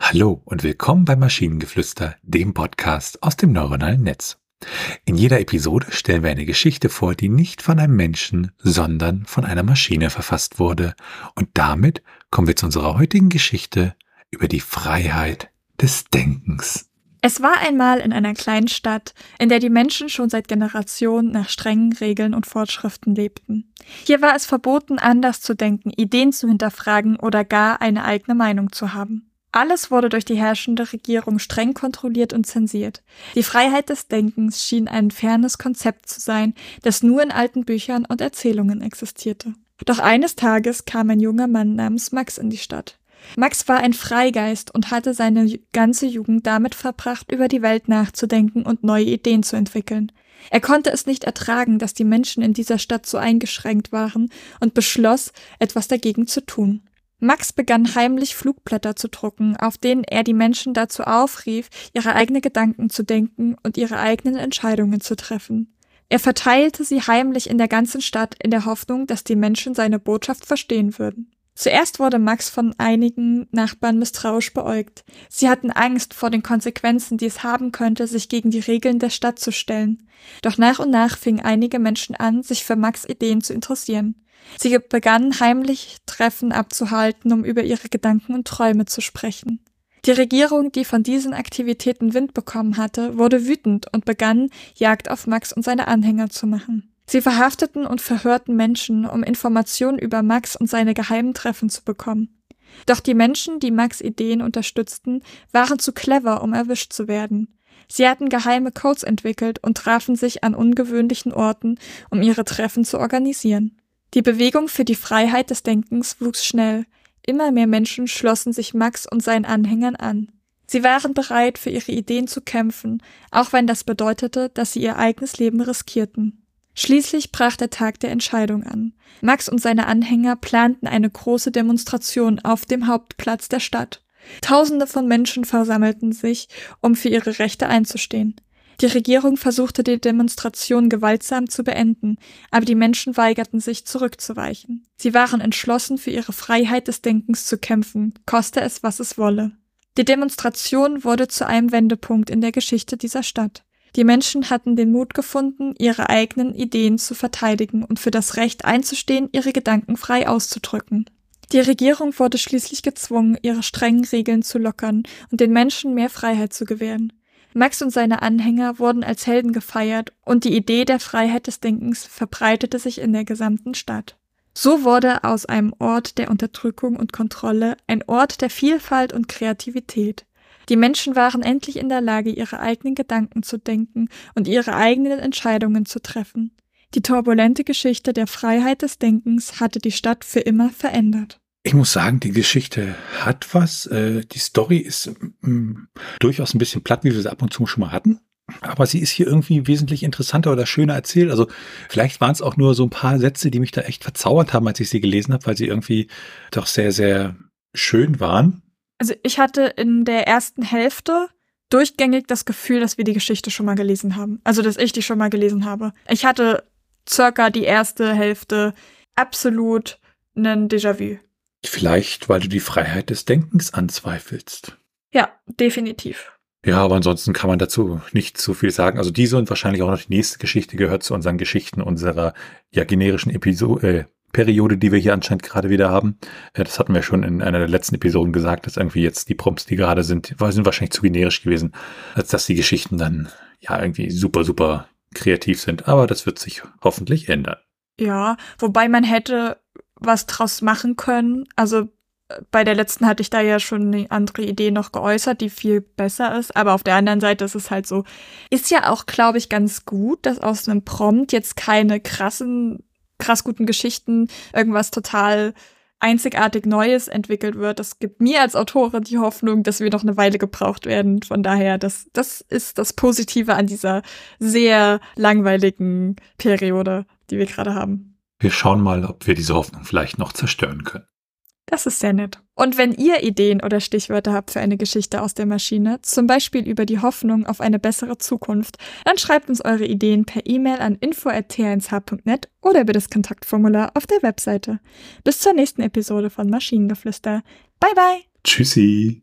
Hallo und willkommen bei Maschinengeflüster, dem Podcast aus dem neuronalen Netz. In jeder Episode stellen wir eine Geschichte vor, die nicht von einem Menschen, sondern von einer Maschine verfasst wurde. Und damit kommen wir zu unserer heutigen Geschichte über die Freiheit des Denkens. Es war einmal in einer kleinen Stadt, in der die Menschen schon seit Generationen nach strengen Regeln und Vorschriften lebten. Hier war es verboten, anders zu denken, Ideen zu hinterfragen oder gar eine eigene Meinung zu haben. Alles wurde durch die herrschende Regierung streng kontrolliert und zensiert. Die Freiheit des Denkens schien ein fernes Konzept zu sein, das nur in alten Büchern und Erzählungen existierte. Doch eines Tages kam ein junger Mann namens Max in die Stadt. Max war ein Freigeist und hatte seine ganze Jugend damit verbracht, über die Welt nachzudenken und neue Ideen zu entwickeln. Er konnte es nicht ertragen, dass die Menschen in dieser Stadt so eingeschränkt waren und beschloss, etwas dagegen zu tun. Max begann heimlich Flugblätter zu drucken, auf denen er die Menschen dazu aufrief, ihre eigenen Gedanken zu denken und ihre eigenen Entscheidungen zu treffen. Er verteilte sie heimlich in der ganzen Stadt in der Hoffnung, dass die Menschen seine Botschaft verstehen würden. Zuerst wurde Max von einigen Nachbarn misstrauisch beäugt. Sie hatten Angst vor den Konsequenzen, die es haben könnte, sich gegen die Regeln der Stadt zu stellen. Doch nach und nach fingen einige Menschen an, sich für Max Ideen zu interessieren. Sie begannen heimlich Treffen abzuhalten, um über ihre Gedanken und Träume zu sprechen. Die Regierung, die von diesen Aktivitäten Wind bekommen hatte, wurde wütend und begann, Jagd auf Max und seine Anhänger zu machen. Sie verhafteten und verhörten Menschen, um Informationen über Max und seine geheimen Treffen zu bekommen. Doch die Menschen, die Max Ideen unterstützten, waren zu clever, um erwischt zu werden. Sie hatten geheime Codes entwickelt und trafen sich an ungewöhnlichen Orten, um ihre Treffen zu organisieren. Die Bewegung für die Freiheit des Denkens wuchs schnell. Immer mehr Menschen schlossen sich Max und seinen Anhängern an. Sie waren bereit, für ihre Ideen zu kämpfen, auch wenn das bedeutete, dass sie ihr eigenes Leben riskierten. Schließlich brach der Tag der Entscheidung an. Max und seine Anhänger planten eine große Demonstration auf dem Hauptplatz der Stadt. Tausende von Menschen versammelten sich, um für ihre Rechte einzustehen. Die Regierung versuchte die Demonstration gewaltsam zu beenden, aber die Menschen weigerten sich zurückzuweichen. Sie waren entschlossen, für ihre Freiheit des Denkens zu kämpfen, koste es, was es wolle. Die Demonstration wurde zu einem Wendepunkt in der Geschichte dieser Stadt. Die Menschen hatten den Mut gefunden, ihre eigenen Ideen zu verteidigen und für das Recht einzustehen, ihre Gedanken frei auszudrücken. Die Regierung wurde schließlich gezwungen, ihre strengen Regeln zu lockern und den Menschen mehr Freiheit zu gewähren. Max und seine Anhänger wurden als Helden gefeiert und die Idee der Freiheit des Denkens verbreitete sich in der gesamten Stadt. So wurde aus einem Ort der Unterdrückung und Kontrolle ein Ort der Vielfalt und Kreativität. Die Menschen waren endlich in der Lage, ihre eigenen Gedanken zu denken und ihre eigenen Entscheidungen zu treffen. Die turbulente Geschichte der Freiheit des Denkens hatte die Stadt für immer verändert. Ich muss sagen, die Geschichte hat was. Äh, die Story ist mm, durchaus ein bisschen platt, wie wir sie ab und zu schon mal hatten. Aber sie ist hier irgendwie wesentlich interessanter oder schöner erzählt. Also vielleicht waren es auch nur so ein paar Sätze, die mich da echt verzaubert haben, als ich sie gelesen habe, weil sie irgendwie doch sehr, sehr schön waren. Also ich hatte in der ersten Hälfte durchgängig das Gefühl, dass wir die Geschichte schon mal gelesen haben. Also dass ich die schon mal gelesen habe. Ich hatte circa die erste Hälfte absolut einen Déjà-vu. Vielleicht, weil du die Freiheit des Denkens anzweifelst. Ja, definitiv. Ja, aber ansonsten kann man dazu nicht so viel sagen. Also diese und wahrscheinlich auch noch die nächste Geschichte gehört zu unseren Geschichten unserer ja generischen Episode, äh, Periode, die wir hier anscheinend gerade wieder haben. Äh, das hatten wir schon in einer der letzten Episoden gesagt, dass irgendwie jetzt die Prompts, die gerade sind, sind wahrscheinlich zu generisch gewesen, als dass die Geschichten dann ja irgendwie super, super kreativ sind. Aber das wird sich hoffentlich ändern. Ja, wobei man hätte was draus machen können. Also äh, bei der letzten hatte ich da ja schon eine andere Idee noch geäußert, die viel besser ist. Aber auf der anderen Seite ist es halt so, ist ja auch, glaube ich, ganz gut, dass aus einem Prompt jetzt keine krassen krass guten Geschichten irgendwas total einzigartig Neues entwickelt wird. Das gibt mir als Autorin die Hoffnung, dass wir noch eine Weile gebraucht werden. Von daher, das, das ist das Positive an dieser sehr langweiligen Periode, die wir gerade haben. Wir schauen mal, ob wir diese Hoffnung vielleicht noch zerstören können. Das ist sehr nett. Und wenn ihr Ideen oder Stichwörter habt für eine Geschichte aus der Maschine, zum Beispiel über die Hoffnung auf eine bessere Zukunft, dann schreibt uns eure Ideen per E-Mail an info.t1h.net oder über das Kontaktformular auf der Webseite. Bis zur nächsten Episode von Maschinengeflüster. Bye bye! Tschüssi!